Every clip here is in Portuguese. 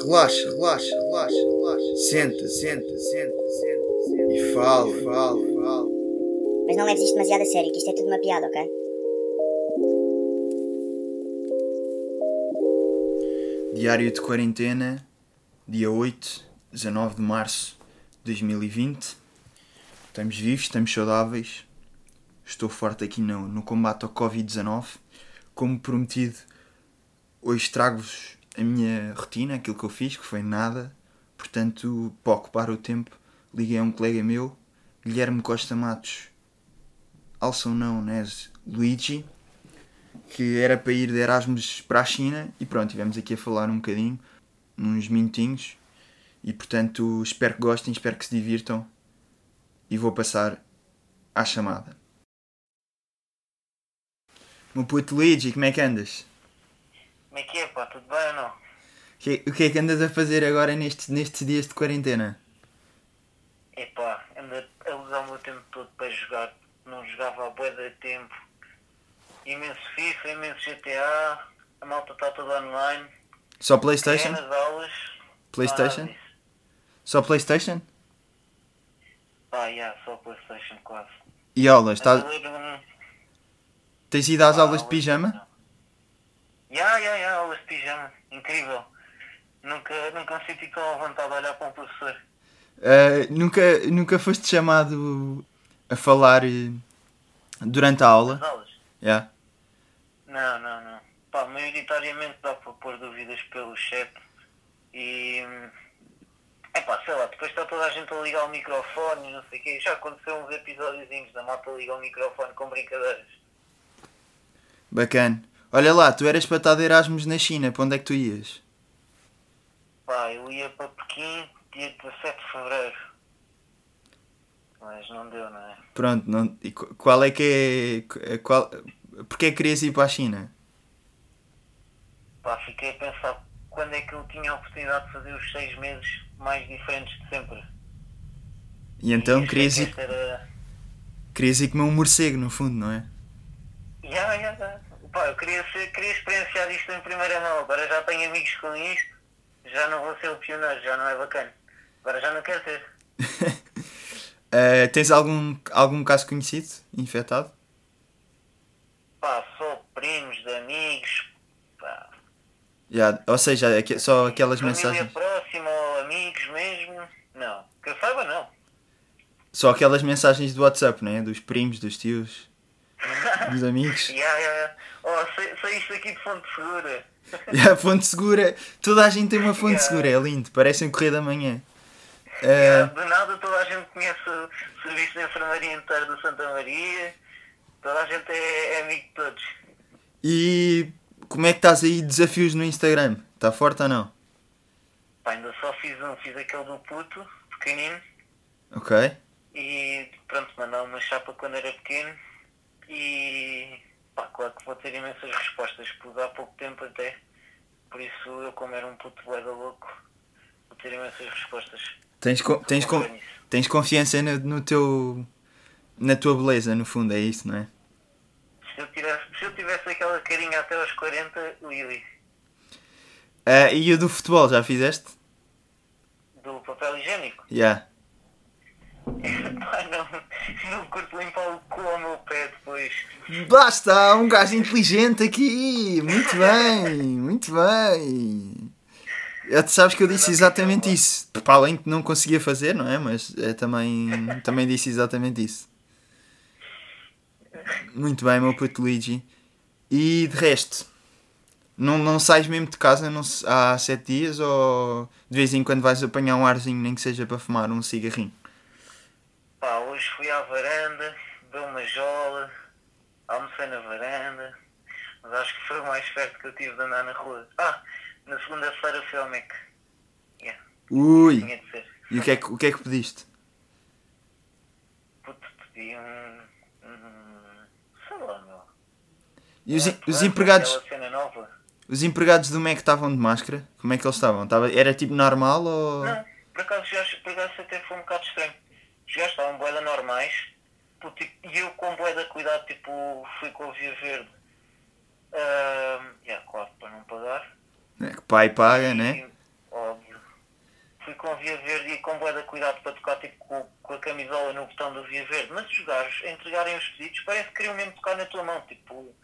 Relaxa, relaxa, relaxa, relaxa. Senta, senta, senta, senta, senta. E fala, fala, fala. Mas não leves isto demasiado a sério, que isto é tudo uma piada, ok? Diário de quarentena, dia 8, 19 de março de 2020. Estamos vivos, estamos saudáveis. Estou forte aqui no, no combate ao Covid-19. Como prometido, hoje trago-vos a minha rotina, aquilo que eu fiz, que foi nada. Portanto, para ocupar o tempo, liguei a um colega meu, Guilherme Costa Matos, also known as Luigi, que era para ir de Erasmus para a China e pronto, tivemos aqui a falar um bocadinho, uns minutinhos e portanto espero que gostem, espero que se divirtam e vou passar à chamada. Meu puto Luigi, como é que andas? Como é que é, pá? Tudo bem ou não? Que- O que é que andas a fazer agora nestes, nestes dias de quarentena? Epá, ando a usar o meu tempo todo para jogar. Não jogava há bué de tempo. Imenso FIFA, imenso GTA. A malta está toda online. Só Playstation? nas aulas. Playstation? Disso. Só Playstation? Pá, já, só Playstation quase. E aulas? Tá... a um- Tens ido às pá, aulas de pijama? Já, já, já, aulas de pijama. Incrível. Nunca, nunca me senti tão à vontade de olhar para um professor. Uh, nunca, nunca foste chamado a falar eh, durante a aula? Nas aulas. Yeah. Não, não, não. Pá, maioritariamente dá para pôr dúvidas pelo chat e. É pá, sei lá, depois está toda a gente a ligar o microfone e não sei o quê. Já aconteceu uns episódiozinhos da malta ligar o microfone com brincadeiras. Bacana. Olha lá, tu eras para estar de Erasmus na China, para onde é que tu ias? Pá, eu ia para Pequim dia 17 de Fevereiro. Mas não deu, não é? Pronto, não... e qu- qual é que é. Qual... Porquê é que querias ir para a China? Pá, fiquei a pensar quando é que eu tinha a oportunidade de fazer os seis meses mais diferentes de sempre. E então E querias que ir, era- querias ir comer um morcego, no fundo, não é? Já, já, já. Pá, eu queria, ser, queria experienciar isto em primeira mão. Agora já tenho amigos com isto, já não vou ser o pioneiro, já não é bacana. Agora já não quero ser. Uh, tens algum, algum caso conhecido infectado? Pá, só primos de amigos, pá, Já, Ou seja, aque- só aquelas família mensagens. próxima ou amigos mesmo. Não, que eu saiba não. Só aquelas mensagens do WhatsApp, não é? Dos primos, dos tios, dos amigos. Já, já. Oh, sa- saíste aqui de fonte segura. E a fonte segura, toda a gente tem uma fonte Yeah. segura, é lindo, parece um correio da manhã. Eh, de nada toda a gente conhece o serviço de enfermaria inteiro do Santa Maria. Toda a gente é, é amigo de todos. e como é que estás aí desafios no Instagram? Está forte ou não? Pá, ainda só fiz um, fiz aquele do puto, pequenino. Ok. E pronto, mandar uma chapa quando era pequeno. E pá, claro que vou ter imensas respostas, pus há pouco tempo até. Por isso eu como era um puto boeda louco, vou ter imensas respostas. Tens, co- tens, co- tens confiança no, no teu. na tua beleza, no fundo, é isso, não é? Se eu, tivesse, se eu tivesse aquela carinha até aos 40, Lili, Ah, e o do futebol, já fizeste? do papel higiênico. Já. Não, curto limpar o cu ao meu pé depois. Basta, um gajo inteligente aqui! Muito bem, muito bem. Eu, tu sabes que eu disse exatamente isso. Para além que não conseguia fazer, não é? Mas é, também, também disse exatamente isso. Muito bem, meu puto Luigi. E de resto, não, não sais mesmo de casa não, há sete dias ou de vez em quando vais apanhar um arzinho, nem que seja para fumar um cigarrinho? Hoje fui à varanda, dei uma jola, almocei na varanda, mas acho que foi o mais perto que eu tive de andar na rua. Ah, na segunda-feira fui ao Mac. Yeah, Ui! tinha de ser. E o que é que, o que, é que pediste? Puto, pedi um. um sei lá, meu. E os, Um os empregados. Os empregados do Mac estavam de máscara? Como é que eles estavam? Tava, era tipo normal ou. Não, por acaso, gajos- por acaso até foi um bocado estranho. Gajos estavam boeda normais, puto, e eu com boeda cuidado, tipo, fui com a via verde. Ah, yeah, claro, para não pagar. É que pai paga, E- né? Oh, com via verde e com de cuidado para tocar tipo com, com a camisola no botão do via verde, mas os gajos a entregarem os pedidos parece que queriam mesmo tocar na tua mão, tipo,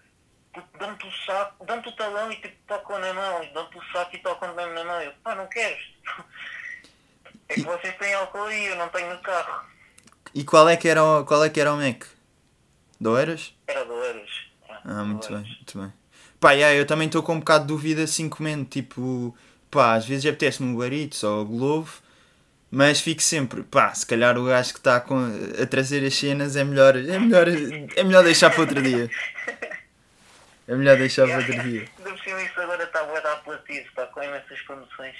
tipo, dão-te o saco, dão-te o talão e tipo tocam na mão, e dão-te o saco e tocam mesmo na mão. Eu, pá, não queres? É que vocês têm álcool aí, eu não tenho no carro. E qual é que era o, qual é que era o Mac? Doeiras? Era doeiras. Ah, muito bem, muito bem. Pá, yeah, eu também estou com um bocado de dúvida assim comendo, tipo, pá, às vezes apetece-me o Barito ou o Globo, mas fico sempre, pá, se calhar o gajo que está a trazer as cenas é melhor, é melhor, é melhor deixar para outro dia. É melhor deixar para outro dia. Ainda por isso agora está a dar apelativo, está com imensas promoções.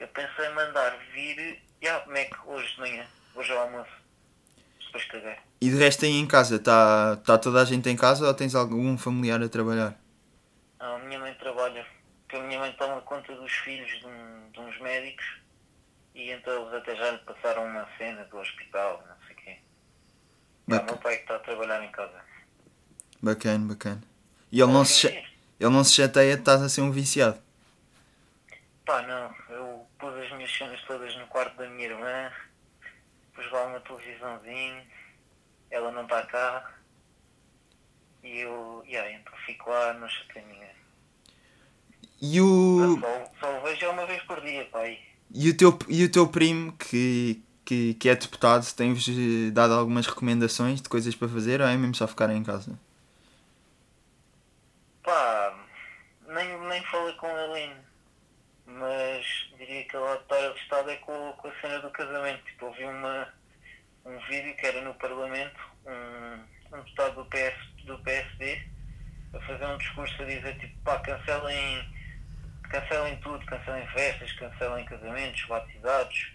Eu pensei em mandar vir, yeah, Mac hoje de manhã, hoje ao almoço. Depois. E de resto aí em casa, está tá toda a gente em casa ou tens algum familiar a trabalhar? Não, a minha mãe trabalha, porque a minha mãe toma conta dos filhos de, um- de uns médicos e então eles até já lhe passaram uma cena do hospital, não sei o quê. Já, o meu pai é que está a trabalhar em casa. Bacana, bacana. E ele não, se, cha- ele não se chateia de estás a ser um viciado. Pá, não, eu pus as minhas cenas todas no quarto da minha irmã, pus lá uma televisãozinho, ela não está cá, e eu, yeah, então fico lá, não chatei ninguém. E o, Só, só o vejo uma vez por dia, pai. e o, teu, e o teu primo, que, que, que é deputado, tem-vos eh, dado algumas recomendações de coisas para fazer ou é mesmo só ficarem em casa? Pá, nem, nem falei com ele ainda, mas que ele a estar avistado é com, com a cena do casamento. Tipo, eu vi uma, um vídeo que era no Parlamento, um, um deputado do, PS, do PSD a fazer um discurso a dizer tipo, pá, cancelem, cancelem tudo, cancelem festas, cancelem casamentos, batizados,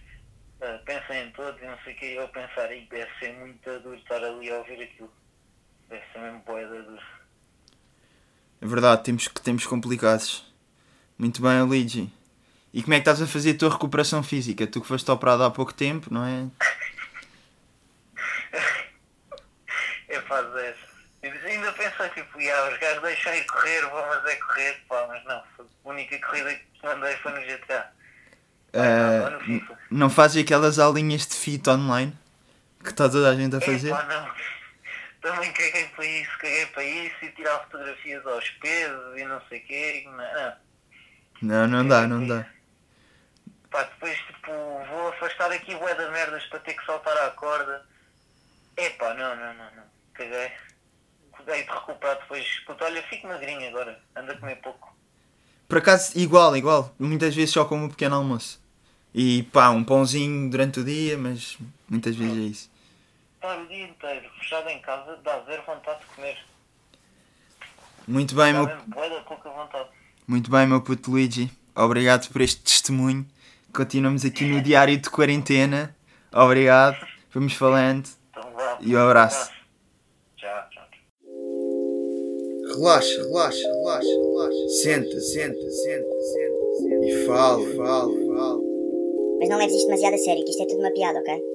eh, pensem em todos e não sei o que, eu pensar, aí deve ser muito duro estar ali a ouvir aquilo. Deve ser mesmo boeda duro. É verdade, temos, temos complicados. Muito bem, Luigi. E como é que estás a fazer a tua recuperação física? Tu que foste operado há pouco tempo, não é? É. Eu ainda pensei, tipo, yeah, os gajos deixam ir correr, vou mas é correr, pá, mas não, a única corrida que mandei foi no GTA. Lá no FIFA. não fazes aquelas aulinhas de fit online que está toda a gente a É fazer? pá, não. Também caguei para isso, caguei para isso e tirar fotografias aos pesos e não sei o quê. Não, não. Não, não dá, não dá. Pá, depois, tipo, vou afastar aqui bué de merdas para ter que saltar à corda. É pá, não, não, não, não. Caguei. Cuidei de recuperar depois. Puta, olha, fico magrinho agora. Ando a comer pouco. Por acaso, igual, igual. Muitas vezes só como um pequeno almoço. E pá, um pãozinho durante o dia, mas muitas vezes é isso. Estar o dia inteiro fechado em casa dá zero vontade de comer. Muito bem, Dá meu, mesmo da pouca vontade. muito bem, meu puto Luigi. Obrigado por este testemunho. Continuamos aqui no diário de quarentena. Obrigado. Vamos falando. Então vá. E um abraço. Tchau, tchau. Relaxa, relaxa, relaxa, relaxa. Senta, senta, senta, senta, senta. E fala, fala, fala. Mas não leves isto demasiado a sério, que isto é tudo uma piada, ok?